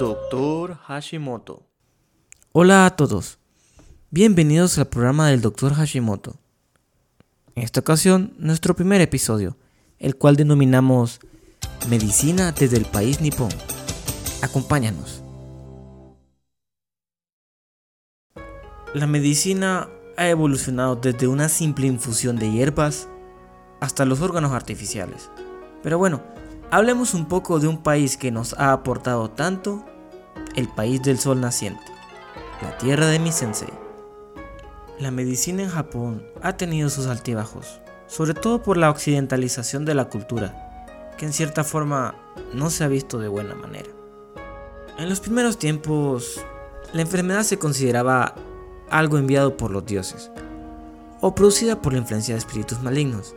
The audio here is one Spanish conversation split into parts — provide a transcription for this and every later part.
Doctor Hashimoto. Hola a todos, bienvenidos al programa del Dr. Hashimoto. En esta ocasión, nuestro primer episodio, el cual denominamos Medicina desde el país nipón. Acompáñanos. La medicina ha evolucionado desde una simple infusión de hierbas hasta los órganos artificiales. Pero bueno, hablemos un poco de un país que nos ha aportado tanto, el país del sol naciente, la tierra de mi sensei. La medicina en Japón ha tenido sus altibajos, sobre todo por la occidentalización de la cultura, que en cierta forma no se ha visto de buena manera. En los primeros tiempos, la enfermedad se consideraba algo enviado por los dioses, o producida por la influencia de espíritus malignos.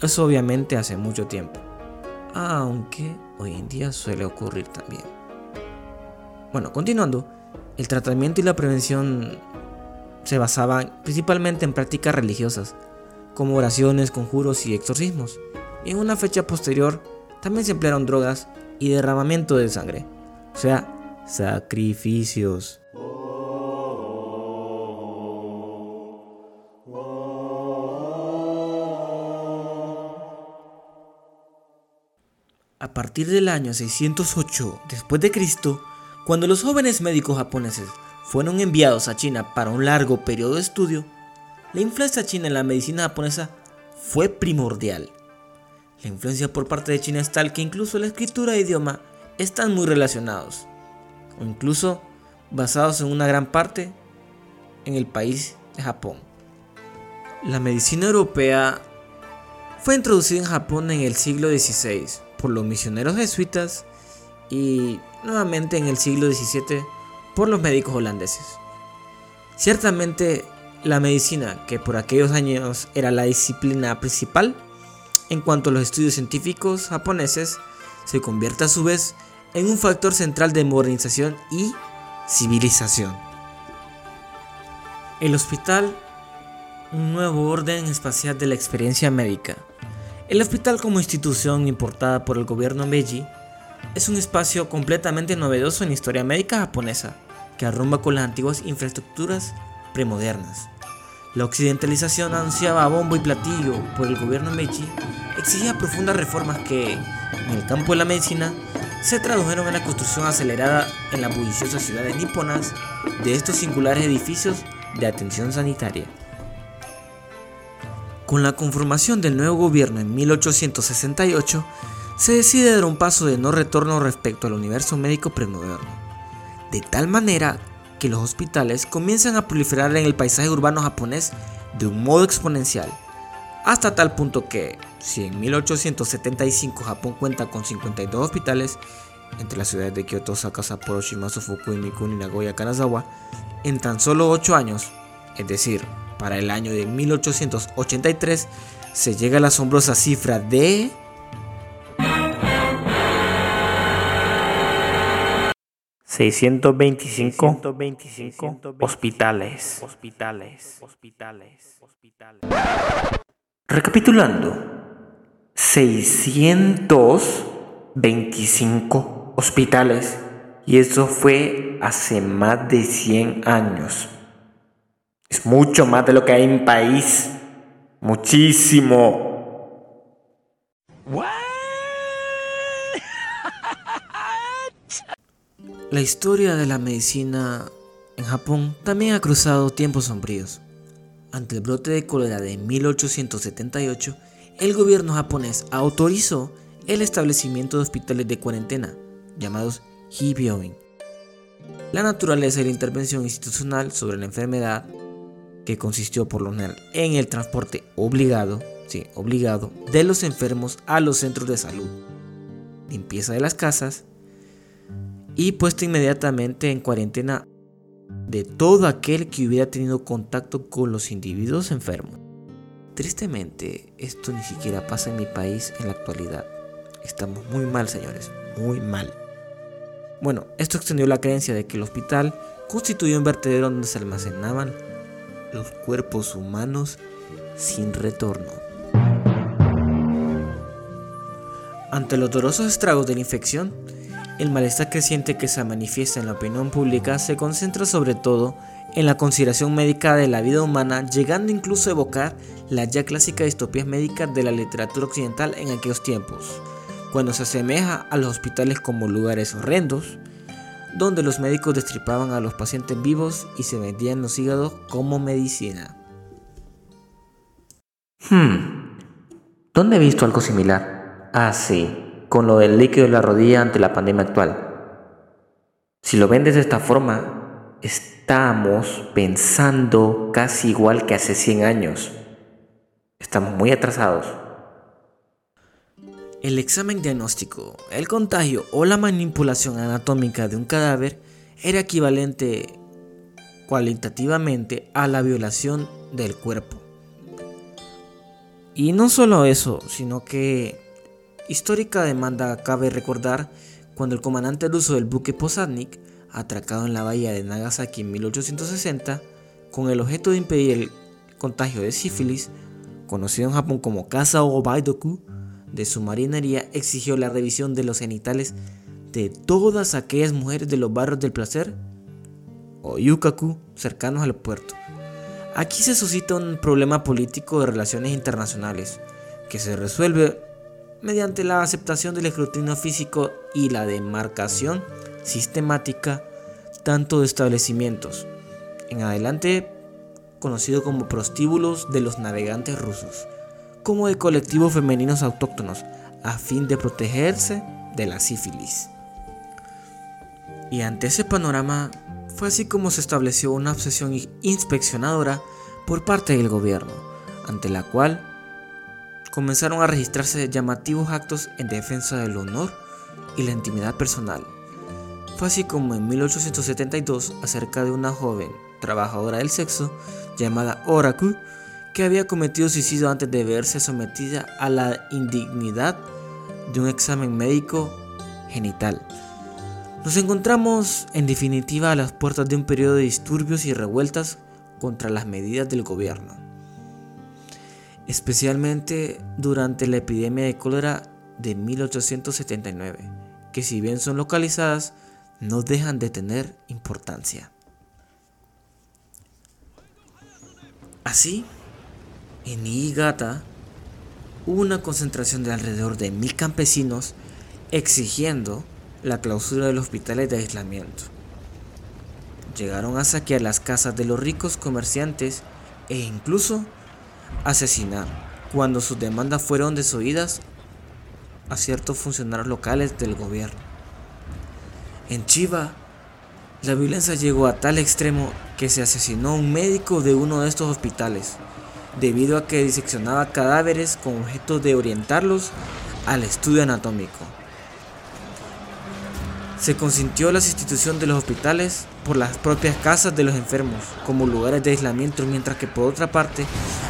Eso obviamente hace mucho tiempo, aunque hoy en día suele ocurrir también. Bueno, continuando, el tratamiento y la prevención se basaban principalmente en prácticas religiosas, como oraciones, conjuros y exorcismos. Y en una fecha posterior también se emplearon drogas y derramamiento de sangre, o sea, sacrificios. A partir del año 608 después de Cristo, cuando los jóvenes médicos japoneses fueron enviados a China para un largo periodo de estudio, la influencia china en la medicina japonesa fue primordial. La influencia por parte de China es tal que incluso la escritura e idioma están muy relacionados, o incluso basados en una gran parte en el país de Japón. La medicina europea fue introducida en Japón en el siglo XVI por los misioneros jesuitas y nuevamente en el siglo XVII por los médicos holandeses. Ciertamente la medicina, que por aquellos años era la disciplina principal, en cuanto a los estudios científicos japoneses, se convierte a su vez en un factor central de modernización y civilización. El hospital, un nuevo orden espacial de la experiencia médica. El hospital como institución importada por el gobierno Meiji es un espacio completamente novedoso en la historia médica japonesa, que arrumba con las antiguas infraestructuras premodernas. La occidentalización anunciaba a bombo y platillo por el gobierno Meiji exigía profundas reformas que, en el campo de la medicina, se tradujeron en la construcción acelerada en las bulliciosas ciudades niponas de estos singulares edificios de atención sanitaria. Con la conformación del nuevo gobierno en 1868, se decide dar un paso de no retorno respecto al universo médico premoderno, de tal manera que los hospitales comienzan a proliferar en el paisaje urbano japonés de un modo exponencial, hasta tal punto que, si en 1875 Japón cuenta con 52 hospitales, entre las ciudades de Kyoto, Osaka, Sapporo, Shimazu, Fukui, Mikuni, Nagoya, Kanazawa, en tan solo 8 años, es decir, para el año de 1883, se llega a la asombrosa cifra de 625, hospitales. hospitales. hospitales. Recapitulando, 625 hospitales. Y eso fue hace más de 100 años. Es mucho más de lo que hay en país. Muchísimo. La historia de la medicina en Japón también ha cruzado tiempos sombríos. Ante el brote de cólera de 1878, el gobierno japonés autorizó el establecimiento de hospitales de cuarentena, llamados Hibyoin. La naturaleza de la intervención institucional sobre la enfermedad, que consistió por lo general en el transporte obligado, obligado, de los enfermos a los centros de salud, limpieza de las casas, y puesto inmediatamente en cuarentena de todo aquel que hubiera tenido contacto con los individuos enfermos. Tristemente, esto ni siquiera pasa en mi país en la actualidad. Estamos muy mal, señores, muy mal. Bueno, esto extendió la creencia de que el hospital constituyó un vertedero donde se almacenaban los cuerpos humanos sin retorno. Ante los dolorosos estragos de la infección, el malestar creciente que se manifiesta en la opinión pública se concentra sobre todo en la consideración médica de la vida humana, llegando incluso a evocar las ya clásicas distopías médicas de la literatura occidental en aquellos tiempos, cuando se asemeja a los hospitales como lugares horrendos, donde los médicos destripaban a los pacientes vivos y se vendían los hígados como medicina. Hmm, ¿dónde he visto algo similar? Ah, sí, con lo del líquido de la rodilla ante la pandemia actual. Si lo ven de esta forma, estamos pensando casi igual que hace 100 años. Estamos muy atrasados. El examen diagnóstico, el contagio o la manipulación anatómica de un cadáver era equivalente cualitativamente a la violación del cuerpo. Y no solo eso, sino que histórica demanda cabe recordar cuando el comandante ruso del buque Posadnik, atracado en la bahía de Nagasaki en 1860, con el objeto de impedir el contagio de sífilis, conocido en Japón como Kasa o Baidoku, de su marinería exigió la revisión de los genitales de todas aquellas mujeres de los barrios del placer o yukaku cercanos al puerto. Aquí se suscita un problema político de relaciones internacionales que se resuelve mediante la aceptación del escrutinio físico y la demarcación sistemática tanto de establecimientos, en adelante conocido como prostíbulos de los navegantes rusos, como de colectivos femeninos autóctonos, a fin de protegerse de la sífilis. Y ante ese panorama fue así como se estableció una obsesión inspeccionadora por parte del gobierno, ante la cual comenzaron a registrarse llamativos actos en defensa del honor y la intimidad personal. Fue así como en 1872, acerca de una joven trabajadora del sexo llamada Oraku, que había cometido suicidio antes de verse sometida a la indignidad de un examen médico genital. Nos encontramos en definitiva a las puertas de un periodo de disturbios y revueltas contra las medidas del gobierno especialmente durante la epidemia de cólera de 1879, que si bien son localizadas, no dejan de tener importancia. Así, en Niigata hubo una concentración de alrededor de mil campesinos exigiendo la clausura de los hospitales de aislamiento. Llegaron a saquear las casas de los ricos comerciantes e incluso asesinar cuando sus demandas fueron desoídas a ciertos funcionarios locales del gobierno. En Chiva, la violencia llegó a tal extremo que se asesinó a un médico de uno de estos hospitales, debido a que diseccionaba cadáveres con objeto de orientarlos al estudio anatómico. Se consintió la sustitución de los hospitales por las propias casas de los enfermos como lugares de aislamiento, mientras que por otra parte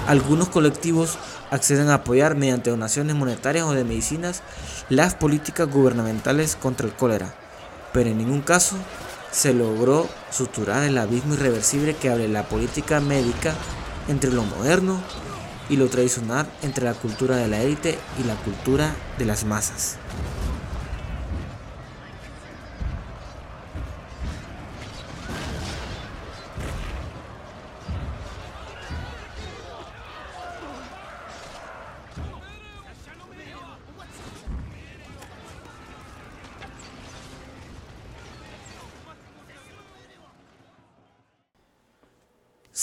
algunos colectivos acceden a apoyar mediante donaciones monetarias o de medicinas las políticas gubernamentales contra el cólera, pero en ningún caso se logró suturar el abismo irreversible que abre la política médica entre lo moderno y lo tradicional entre la cultura de la élite y la cultura de las masas.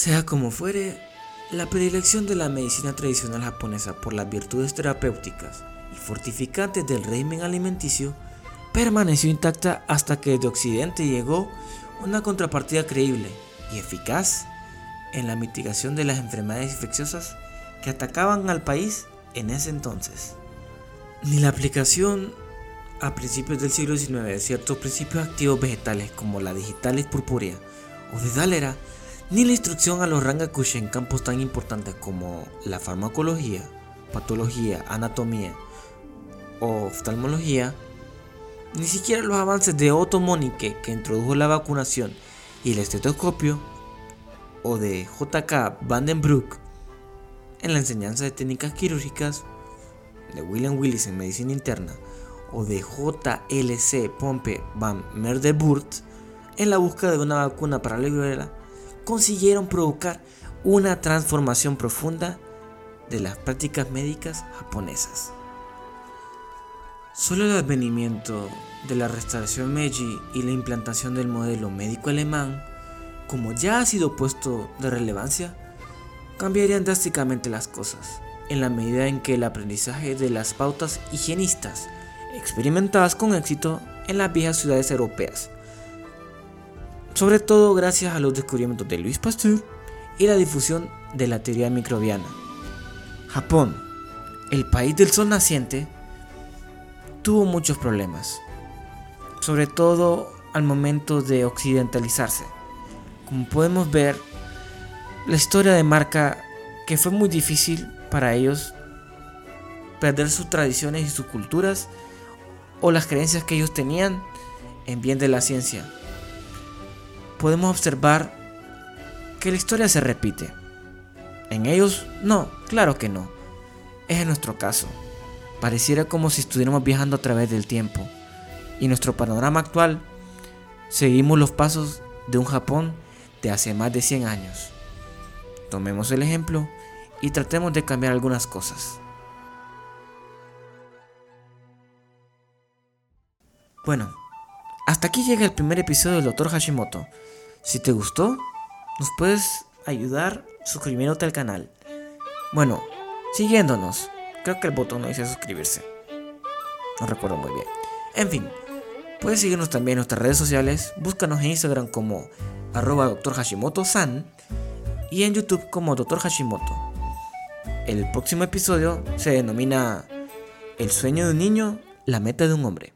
Sea como fuere, la predilección de la medicina tradicional japonesa por las virtudes terapéuticas y fortificantes del régimen alimenticio permaneció intacta hasta que de Occidente llegó una contrapartida creíble y eficaz en la mitigación de las enfermedades infecciosas que atacaban al país en ese entonces. Ni la aplicación a principios del siglo XIX ciertos principios activos vegetales como la digitalis purpúrea o de Dálera, ni la instrucción a los rangakush en campos tan importantes como la farmacología, patología, anatomía o oftalmología, ni siquiera los avances de Otto Monique que introdujo la vacunación y el estetoscopio o de J.K. Vandenbroek en la enseñanza de técnicas quirúrgicas, de William Willis en medicina interna o de JLC Pompe van Merdeburg en la búsqueda de una vacuna para la viruela, consiguieron provocar una transformación profunda de las prácticas médicas japonesas. Solo el advenimiento de la restauración Meiji y la implantación del modelo médico alemán, como ya ha sido puesto de relevancia, cambiarían drásticamente las cosas, en la medida en que el aprendizaje de las pautas higienistas experimentadas con éxito en las viejas ciudades europeas, sobre todo gracias a los descubrimientos de Louis Pasteur y la difusión de la teoría microbiana. Japón, el país del sol naciente, tuvo muchos problemas, sobre todo al momento de occidentalizarse. Como podemos ver, la historia marca que fue muy difícil para ellos perder sus tradiciones y sus culturas o las creencias que ellos tenían en bien de la ciencia. Podemos observar que la historia se repite. En ellos, no, claro que no. Es en nuestro caso. Pareciera como si estuviéramos viajando a través del tiempo. Y nuestro panorama actual, seguimos los pasos de un Japón de hace más de 100 años. Tomemos el ejemplo y tratemos de cambiar algunas cosas. Bueno, hasta aquí llega el primer episodio del Dr. Hashimoto. Si te gustó, nos puedes ayudar suscribiéndote al canal. Bueno, siguiéndonos. Creo que el botón no dice suscribirse. No recuerdo muy bien. En fin, puedes seguirnos también en nuestras redes sociales. Búscanos en Instagram como arroba Dr. Hashimoto-san y en YouTube como Dr. Hashimoto. El próximo episodio se denomina El sueño de un niño, la meta de un hombre.